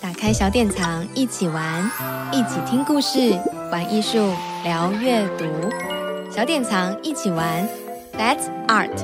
打开小典藏，一起玩，一起听故事，玩艺术，聊阅读。小典藏一起玩，That's Art。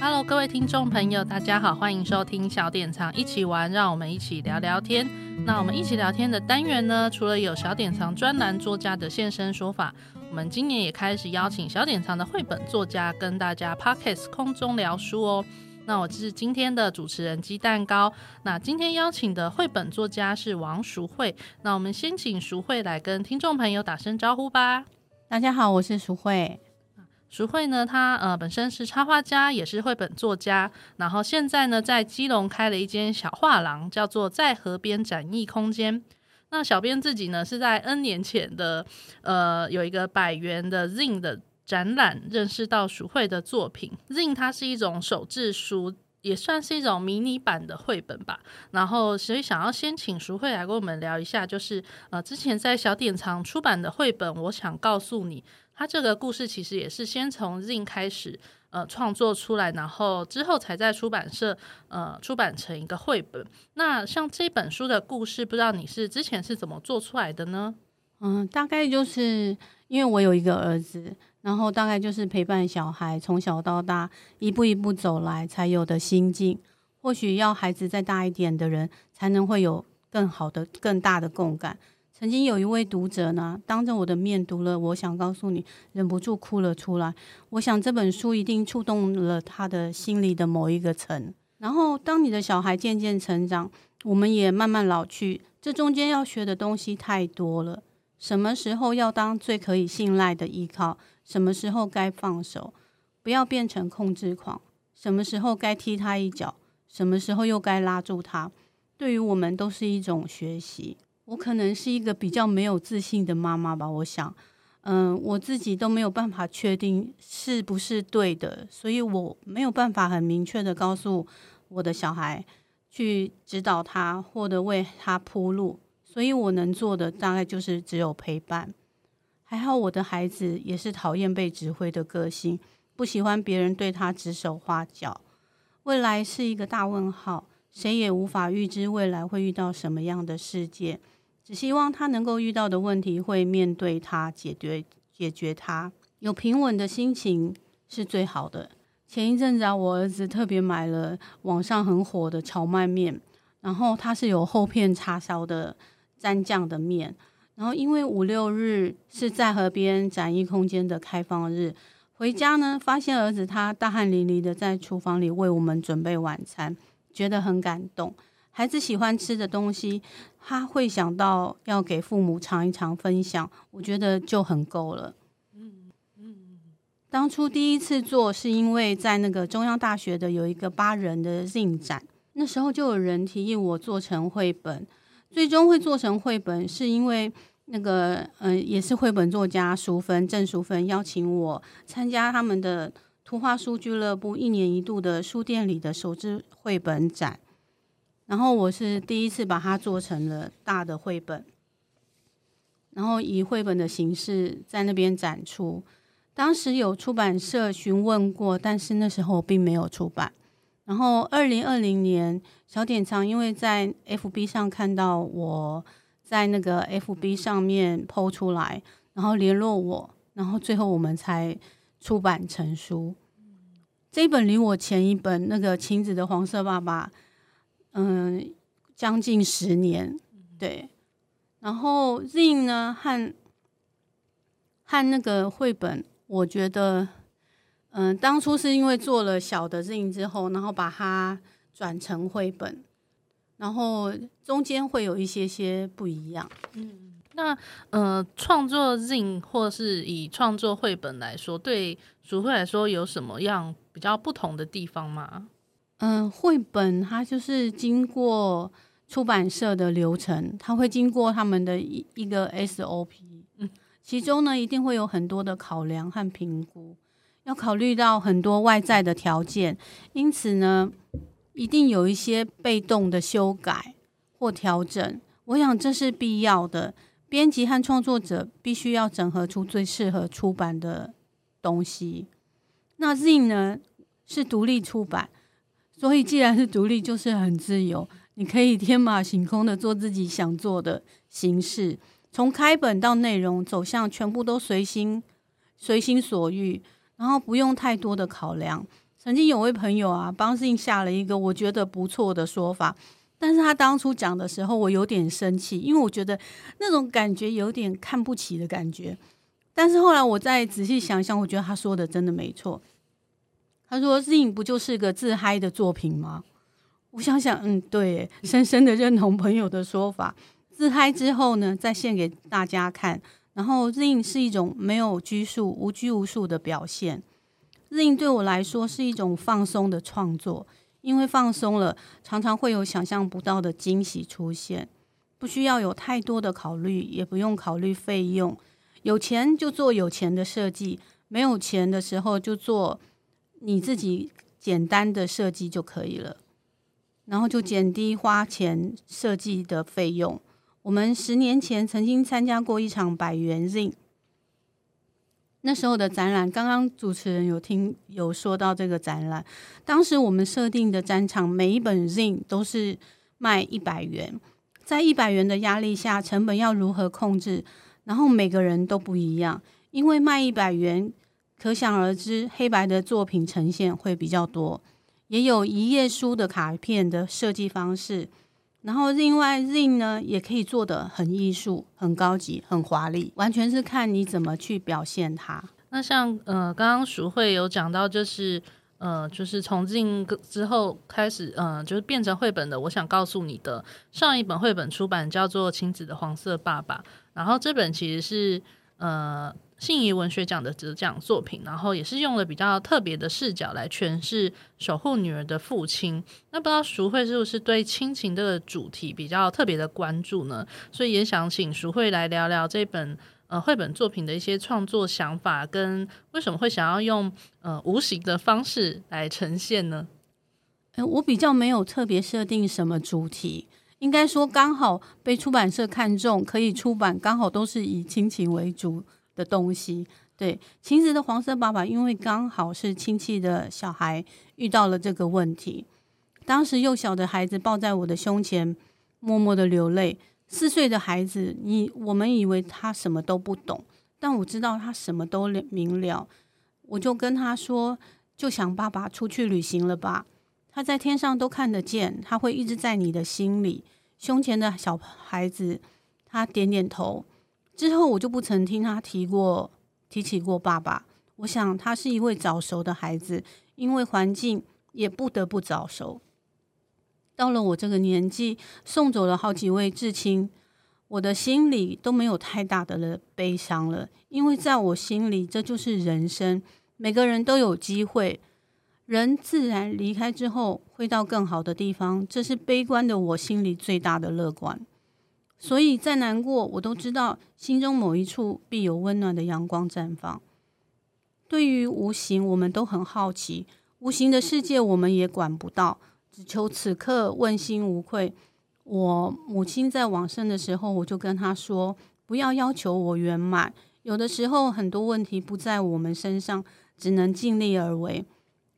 Hello，各位听众朋友，大家好，欢迎收听小典藏一起玩，让我们一起聊聊天。那我们一起聊天的单元呢，除了有小典藏专栏作家的现身说法。我们今年也开始邀请小典藏的绘本作家跟大家 Podcast 空中聊书哦。那我是今天的主持人鸡蛋糕。那今天邀请的绘本作家是王淑慧。那我们先请淑慧来跟听众朋友打声招呼吧。大家好，我是淑慧。淑慧呢，她呃本身是插画家，也是绘本作家。然后现在呢，在基隆开了一间小画廊，叫做在河边展艺空间。那小编自己呢，是在 N 年前的，呃，有一个百元的 Zin 的展览，认识到淑慧的作品。Zin 它是一种手制书，也算是一种迷你版的绘本吧。然后，所以想要先请淑慧来跟我们聊一下，就是呃，之前在小典藏出版的绘本，我想告诉你，它这个故事其实也是先从 Zin 开始。呃，创作出来，然后之后才在出版社呃出版成一个绘本。那像这本书的故事，不知道你是之前是怎么做出来的呢？嗯，大概就是因为我有一个儿子，然后大概就是陪伴小孩从小到大一步一步走来才有的心境。或许要孩子再大一点的人，才能会有更好的、更大的共感。曾经有一位读者呢，当着我的面读了，我想告诉你，忍不住哭了出来。我想这本书一定触动了他的心里的某一个层。然后，当你的小孩渐渐成长，我们也慢慢老去，这中间要学的东西太多了。什么时候要当最可以信赖的依靠？什么时候该放手？不要变成控制狂。什么时候该踢他一脚？什么时候又该拉住他？对于我们都是一种学习。我可能是一个比较没有自信的妈妈吧，我想，嗯，我自己都没有办法确定是不是对的，所以我没有办法很明确的告诉我的小孩去指导他或者为他铺路，所以我能做的大概就是只有陪伴。还好我的孩子也是讨厌被指挥的个性，不喜欢别人对他指手画脚。未来是一个大问号，谁也无法预知未来会遇到什么样的世界。只希望他能够遇到的问题会面对他，解决解决他，有平稳的心情是最好的。前一阵子啊，我儿子特别买了网上很火的荞麦面，然后它是有厚片叉烧的蘸酱的面。然后因为五六日是在河边展艺空间的开放日，回家呢发现儿子他大汗淋漓的在厨房里为我们准备晚餐，觉得很感动。孩子喜欢吃的东西，他会想到要给父母尝一尝，分享，我觉得就很够了。嗯嗯，当初第一次做是因为在那个中央大学的有一个八人的进展，那时候就有人提议我做成绘本，最终会做成绘本是因为那个嗯、也是绘本作家淑芬郑淑芬邀请我参加他们的图画书俱乐部一年一度的书店里的手制绘本展。然后我是第一次把它做成了大的绘本，然后以绘本的形式在那边展出。当时有出版社询问过，但是那时候并没有出版。然后二零二零年，小典藏因为在 FB 上看到我在那个 FB 上面 PO 出来，然后联络我，然后最后我们才出版成书。这一本离我前一本那个晴子的黄色爸爸。嗯，将近十年，对。然后 zin 呢，和和那个绘本，我觉得，嗯，当初是因为做了小的 zin 之后，然后把它转成绘本，然后中间会有一些些不一样。嗯，那呃，创作 zin 或是以创作绘本来说，对淑慧来说有什么样比较不同的地方吗？嗯，绘本它就是经过出版社的流程，它会经过他们的一一个 SOP，嗯，其中呢一定会有很多的考量和评估，要考虑到很多外在的条件，因此呢，一定有一些被动的修改或调整，我想这是必要的，编辑和创作者必须要整合出最适合出版的东西。那 Z 呢是独立出版，所以既然是独立，就是很自由，你可以天马行空的做自己想做的形式，从开本到内容走向，全部都随心随心所欲，然后不用太多的考量。曾经有位朋友啊，帮 Z 下了一个我觉得不错的说法。但是他当初讲的时候，我有点生气，因为我觉得那种感觉有点看不起的感觉。但是后来我再仔细想想，我觉得他说的真的没错。他说：“Zin 不就是个自嗨的作品吗？”我想想，嗯，对，深深的认同朋友的说法。自嗨之后呢，再献给大家看。然后，Zin 是一种没有拘束、无拘无束的表现。Zin 对我来说是一种放松的创作。因为放松了，常常会有想象不到的惊喜出现，不需要有太多的考虑，也不用考虑费用。有钱就做有钱的设计，没有钱的时候就做你自己简单的设计就可以了，然后就减低花钱设计的费用。我们十年前曾经参加过一场百元 Z，。那时候的展览，刚刚主持人有听有说到这个展览，当时我们设定的展场，每一本 Z 都是卖一百元，在一百元的压力下，成本要如何控制？然后每个人都不一样，因为卖一百元，可想而知，黑白的作品呈现会比较多，也有一页书的卡片的设计方式。然后另外 z i n 呢，也可以做得很艺术、很高级、很华丽，完全是看你怎么去表现它。那像呃，刚刚淑慧有讲到，就是呃，就是从 z 之后开始，呃，就是变成绘本的。我想告诉你的，上一本绘本出版叫做《晴子的黄色爸爸》，然后这本其实是呃。信谊文学奖的得奖作品，然后也是用了比较特别的视角来诠释守护女儿的父亲。那不知道淑慧是不是对亲情这个主题比较特别的关注呢？所以也想请淑慧来聊聊这本呃绘本作品的一些创作想法，跟为什么会想要用呃无形的方式来呈现呢？诶，我比较没有特别设定什么主题，应该说刚好被出版社看中，可以出版，刚好都是以亲情为主。的东西，对，晴子的黄色爸爸，因为刚好是亲戚的小孩遇到了这个问题，当时幼小的孩子抱在我的胸前，默默的流泪。四岁的孩子，你我们以为他什么都不懂，但我知道他什么都明了。我就跟他说，就想爸爸出去旅行了吧？他在天上都看得见，他会一直在你的心里。胸前的小孩子，他点点头。之后我就不曾听他提过提起过爸爸。我想他是一位早熟的孩子，因为环境也不得不早熟。到了我这个年纪，送走了好几位至亲，我的心里都没有太大的了悲伤了，因为在我心里这就是人生，每个人都有机会。人自然离开之后会到更好的地方，这是悲观的我心里最大的乐观。所以再难过，我都知道心中某一处必有温暖的阳光绽放。对于无形，我们都很好奇，无形的世界我们也管不到，只求此刻问心无愧。我母亲在往生的时候，我就跟她说，不要要求我圆满，有的时候很多问题不在我们身上，只能尽力而为，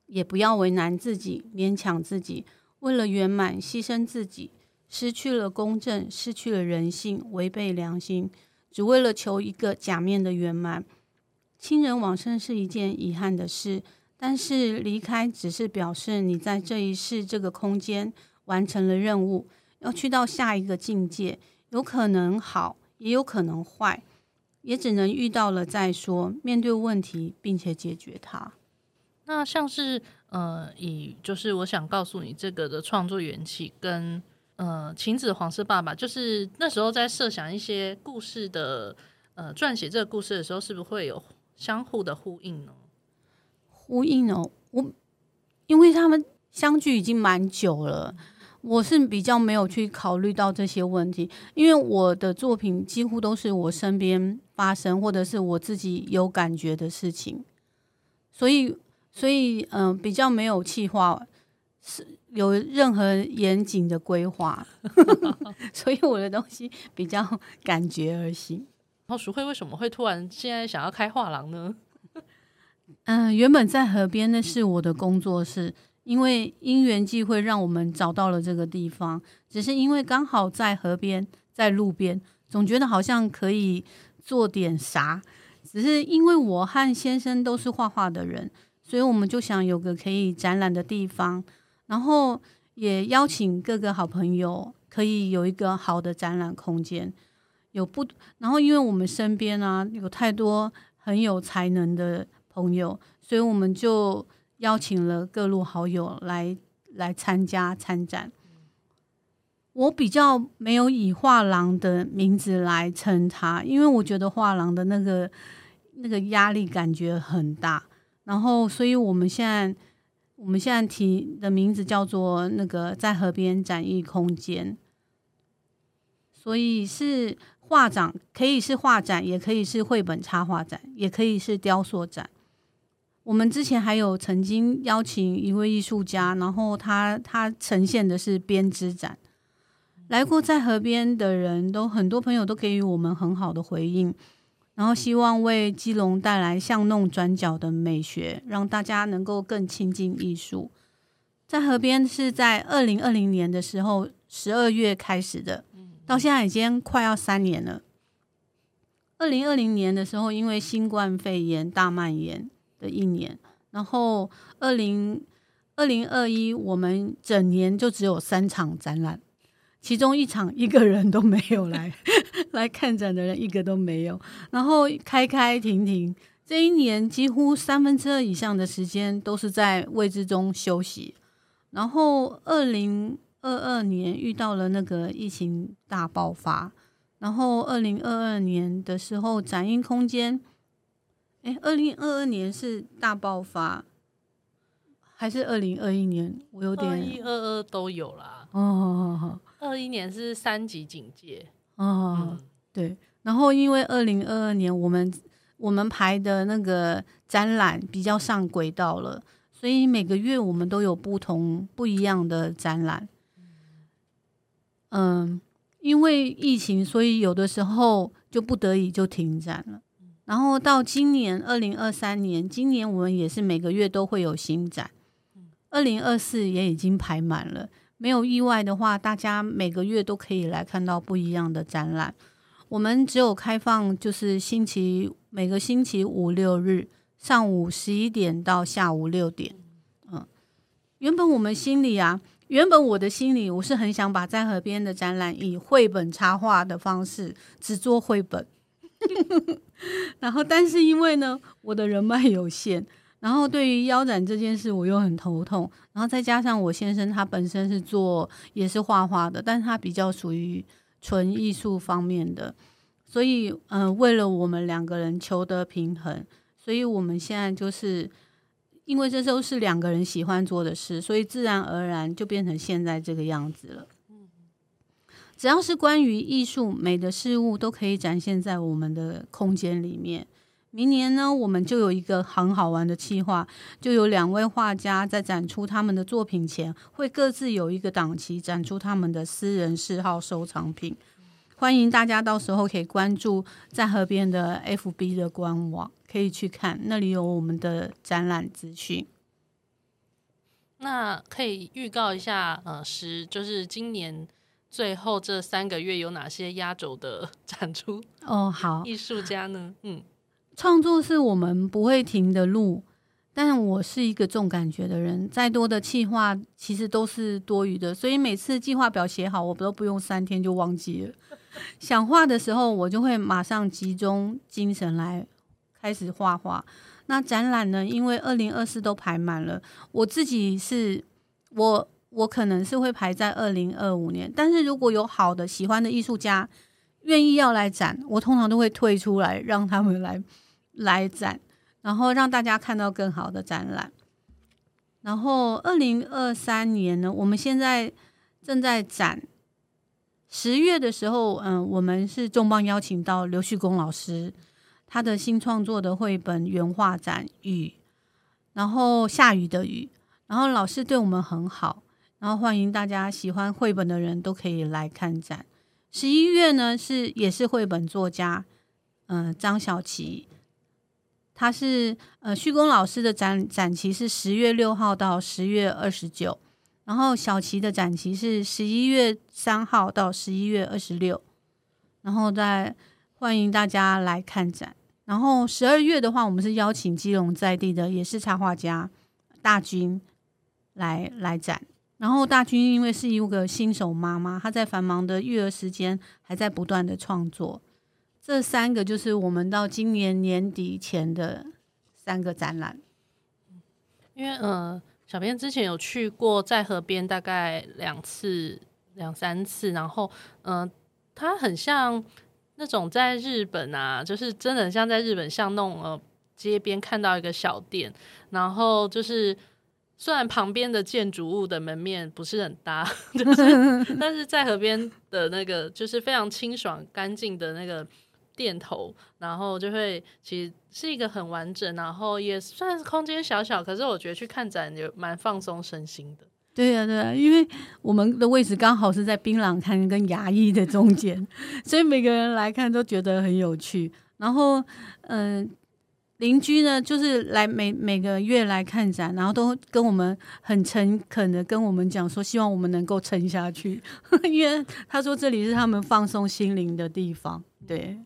也不要为难自己，勉强自己，为了圆满牺牲自己。失去了公正，失去了人性，违背良心，只为了求一个假面的圆满。亲人往生是一件遗憾的事，但是离开只是表示你在这一世这个空间完成了任务，要去到下一个境界，有可能好，也有可能坏，也只能遇到了再说，面对问题并且解决它。那像是呃，以就是我想告诉你这个的创作缘起跟。呃，晴子黄色爸爸就是那时候在设想一些故事的，呃，撰写这个故事的时候，是不是会有相互的呼应呢？呼应哦，我因为他们相聚已经蛮久了，我是比较没有去考虑到这些问题，因为我的作品几乎都是我身边发生或者是我自己有感觉的事情，所以，所以，嗯、呃，比较没有计划是。有任何严谨的规划，所以我的东西比较感觉而行。然后淑慧为什么会突然现在想要开画廊呢？嗯、呃，原本在河边那是我的工作室，因为因缘际会让我们找到了这个地方，只是因为刚好在河边，在路边，总觉得好像可以做点啥。只是因为我和先生都是画画的人，所以我们就想有个可以展览的地方，然后也邀请各个好朋友，可以有一个好的展览空间。有不，然后因为我们身边啊有太多很有才能的朋友，所以我们就邀请了各路好友来来参加参展。我比较没有以画廊的名字来称它，因为我觉得画廊的那个那个压力感觉很大。然后，所以我们现在我们现在提的名字叫做那个在河边展艺空间，所以是。画展可以是画展，也可以是绘本插画展，也可以是雕塑展。我们之前还有曾经邀请一位艺术家，然后他他呈现的是编织展。来过在河边的人都很多，朋友都给予我们很好的回应，然后希望为基隆带来巷弄转角的美学，让大家能够更亲近艺术。在河边是在二零二零年的时候十二月开始的。到现在已经快要三年了。二零二零年的时候，因为新冠肺炎大蔓延的一年，然后二零二零二一我们整年就只有三场展览，其中一场一个人都没有来来看展的人一个都没有，然后开开停停，这一年几乎三分之二以上的时间都是在位置中休息，然后二零。二二年遇到了那个疫情大爆发，然后二零二二年的时候展映空间，哎，二零二二年是大爆发，还是二零二一年？我有点二一二二都有啦。哦，二一年是三级警戒。哦，嗯、对。然后因为二零二二年我们我们排的那个展览比较上轨道了，所以每个月我们都有不同不一样的展览。嗯，因为疫情，所以有的时候就不得已就停展了。然后到今年二零二三年，今年我们也是每个月都会有新展。二零二四也已经排满了，没有意外的话，大家每个月都可以来看到不一样的展览。我们只有开放就是星期每个星期五六日上午十一点到下午六点。嗯，原本我们心里啊。原本我的心里，我是很想把在河边的展览以绘本插画的方式只做绘本，然后但是因为呢，我的人脉有限，然后对于腰斩这件事我又很头痛，然后再加上我先生他本身是做也是画画的，但是他比较属于纯艺术方面的，所以嗯、为了我们两个人求得平衡，所以我们现在就是。因为这都是两个人喜欢做的事，所以自然而然就变成现在这个样子了。只要是关于艺术美的事物，都可以展现在我们的空间里面。明年呢，我们就有一个很好玩的计划，就有两位画家在展出他们的作品前，会各自有一个档期展出他们的私人嗜好收藏品。欢迎大家到时候可以关注在河边的 FB 的官网。可以去看，那里有我们的展览资讯。那可以预告一下，呃，是就是今年最后这三个月有哪些压轴的展出？哦，好，艺术家呢？嗯，创作是我们不会停的路，但我是一个重感觉的人，再多的计划其实都是多余的，所以每次计划表写好，我都不用三天就忘记了。想画的时候，我就会马上集中精神来。开始画画，那展览呢？因为二零二四都排满了，我自己是我我可能是会排在二零二五年，但是如果有好的喜欢的艺术家愿意要来展，我通常都会退出来让他们来来展，然后让大家看到更好的展览。然后二零二三年呢，我们现在正在展，十月的时候，嗯，我们是重磅邀请到刘旭公老师。他的新创作的绘本原画展雨，然后下雨的雨，然后老师对我们很好，然后欢迎大家喜欢绘本的人都可以来看展。十一月呢是也是绘本作家，嗯、张小琪，他是呃旭恭老师的展展期是十月六号到十月二十九，然后小琪的展期是十一月三号到十一月二十六，然后再欢迎大家来看展。然后十二月的话，我们是邀请基隆在地的也是插画家大军来来展。然后大军因为是一个新手妈妈，她在繁忙的育儿时间还在不断的创作。这三个就是我们到今年年底前的三个展览。因为呃，小编之前有去过在河边大概两次两三次，然后嗯，它、很像。那种在日本啊，就是真的很像在日本巷弄呃街边看到一个小店，然后就是虽然旁边的建筑物的门面不是很大，就是但是在河边的那个就是非常清爽干净的那个店头，然后就会其实是一个很完整，然后也算是空间小小，可是我觉得去看展也蛮放松身心的。对呀、啊，对呀、啊，因为我们的位置刚好是在槟榔摊跟牙医的中间，所以每个人来看都觉得很有趣。然后，嗯、邻居呢，就是来每每个月来看展，然后都跟我们很诚恳的跟我们讲说，希望我们能够撑下去，因为他说这里是他们放松心灵的地方。对，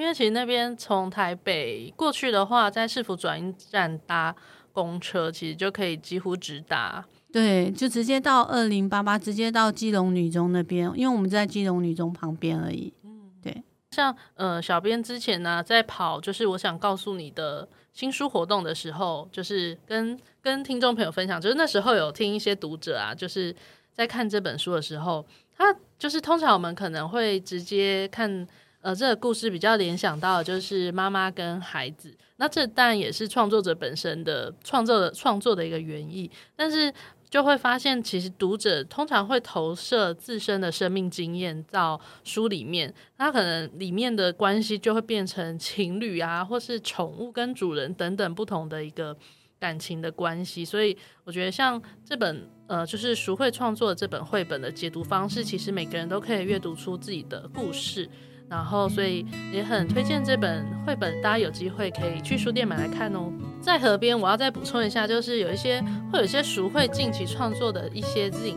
因为其实那边从台北过去的话，在市府转运站搭公车，其实就可以几乎直达。对，就直接到二零八八，直接到基隆女中那边，因为我们在基隆女中旁边而已。嗯，对。像呃，小编之前呢在跑，就是我想告诉你的新书活动的时候，就是跟跟听众朋友分享，就是那时候有听一些读者啊，就是在看这本书的时候，他就是通常我们可能会直接看呃这个故事比较联想到的就是妈妈跟孩子，那这当然也是创作者本身的创作的创作的一个原意，但是。就会发现，其实读者通常会投射自身的生命经验到书里面，他可能里面的关系就会变成情侣啊，或是宠物跟主人等等不同的一个感情的关系。所以我觉得，像这本呃，就是淑慧创作这本绘本的解读方式，其实每个人都可以阅读出自己的故事。然后，所以也很推荐这本绘本，大家有机会可以去书店买来看哦。在河边，我要再补充一下，就是有一些会有一些熟会近期创作的一些字影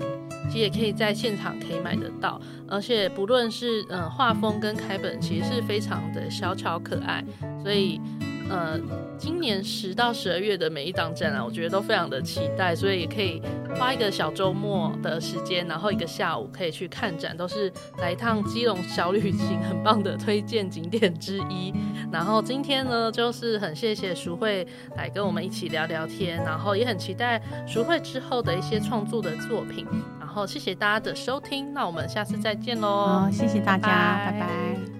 其实也可以在现场可以买得到。而且不论是嗯画风跟开本，其实是非常的小巧可爱，所以。呃，今年十到十二月的每一档展览，我觉得都非常的期待，所以也可以花一个小周末的时间，然后一个下午可以去看展，都是来一趟基隆小旅行，很棒的推荐景点之一。然后今天呢，就是很谢谢淑慧来跟我们一起聊聊天，然后也很期待淑慧之后的一些创作的作品。然后谢谢大家的收听，那我们下次再见喽！好，谢谢大家，拜拜。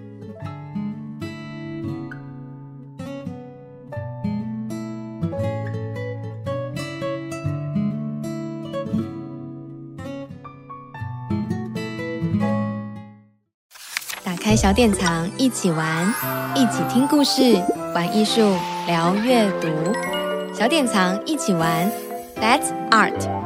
小典藏，一起玩，一起听故事，玩艺术，聊阅读。小典藏，一起玩，That's Art。